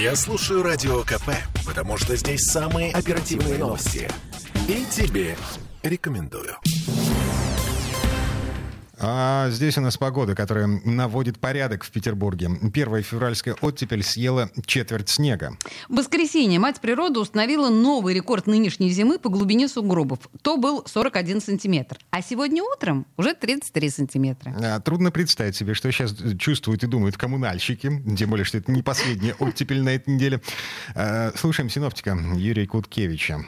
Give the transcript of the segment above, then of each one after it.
Я слушаю Радио КП, потому что здесь самые оперативные новости. И тебе рекомендую. А здесь у нас погода, которая наводит порядок в Петербурге. Первая февральская оттепель съела четверть снега. В воскресенье мать природа установила новый рекорд нынешней зимы по глубине сугробов. То был 41 сантиметр. А сегодня утром уже 33 сантиметра. А, трудно представить себе, что сейчас чувствуют и думают коммунальщики. Тем более, что это не последняя оттепель на этой неделе. А, слушаем синоптика Юрия Куткевича.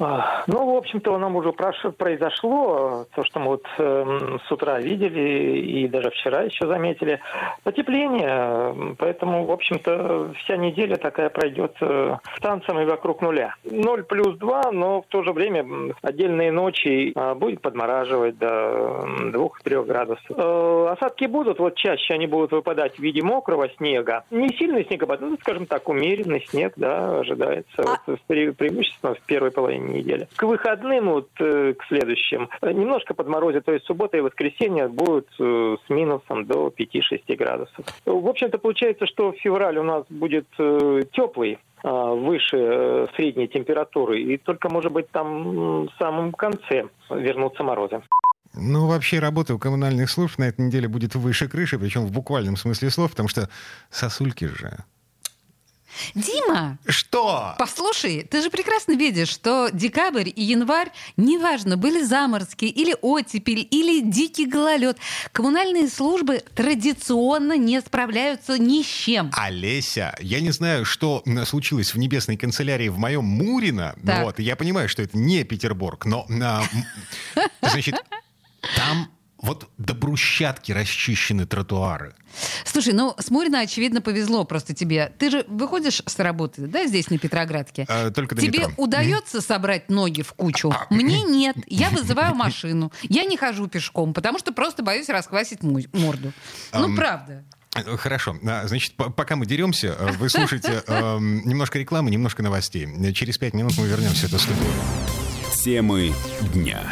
А, ну, в общем-то, нам уже произошло, то, что мы вот э, с утра видели и даже вчера еще заметили, потепление, поэтому, в общем-то, вся неделя такая пройдет э, танцами вокруг нуля. 0 плюс 2, но в то же время отдельные ночи э, будет подмораживать до 2-3 градусов. Э, осадки будут, вот чаще они будут выпадать в виде мокрого снега. Не сильный снегопад, ну, скажем так, умеренный снег, да, ожидается а... вот, преимущественно в первой половине недели. К выходным, вот э, к следующим, немножко подморозит, то есть суббота и воскресенье будут э, с минусом до 5-6 градусов. В общем-то, получается, что февраль у нас будет э, теплый, выше средней температуры, и только, может быть, там в самом конце вернутся морозы. Ну, вообще, работа у коммунальных служб на этой неделе будет выше крыши, причем в буквальном смысле слов, потому что сосульки же Дима! Что? Послушай, ты же прекрасно видишь, что декабрь и январь, неважно, были заморозки или оттепель, или дикий гололед, коммунальные службы традиционно не справляются ни с чем. Олеся, я не знаю, что случилось в небесной канцелярии в моем Мурино. Так. Вот, я понимаю, что это не Петербург, но... А, значит, там вот до брусчатки расчищены тротуары. Слушай, ну с Мурина, очевидно, повезло просто тебе. Ты же выходишь с работы, да, здесь, на Петроградке? А, только до Тебе метро. удается собрать ноги в кучу? Мне нет. Я вызываю машину. Я не хожу пешком, потому что просто боюсь расквасить морду. Ну, правда. Хорошо. А, значит, пока мы деремся, э, вы слушаете э, немножко рекламы, немножко новостей. Через пять минут мы вернемся в эту студию. Темы дня.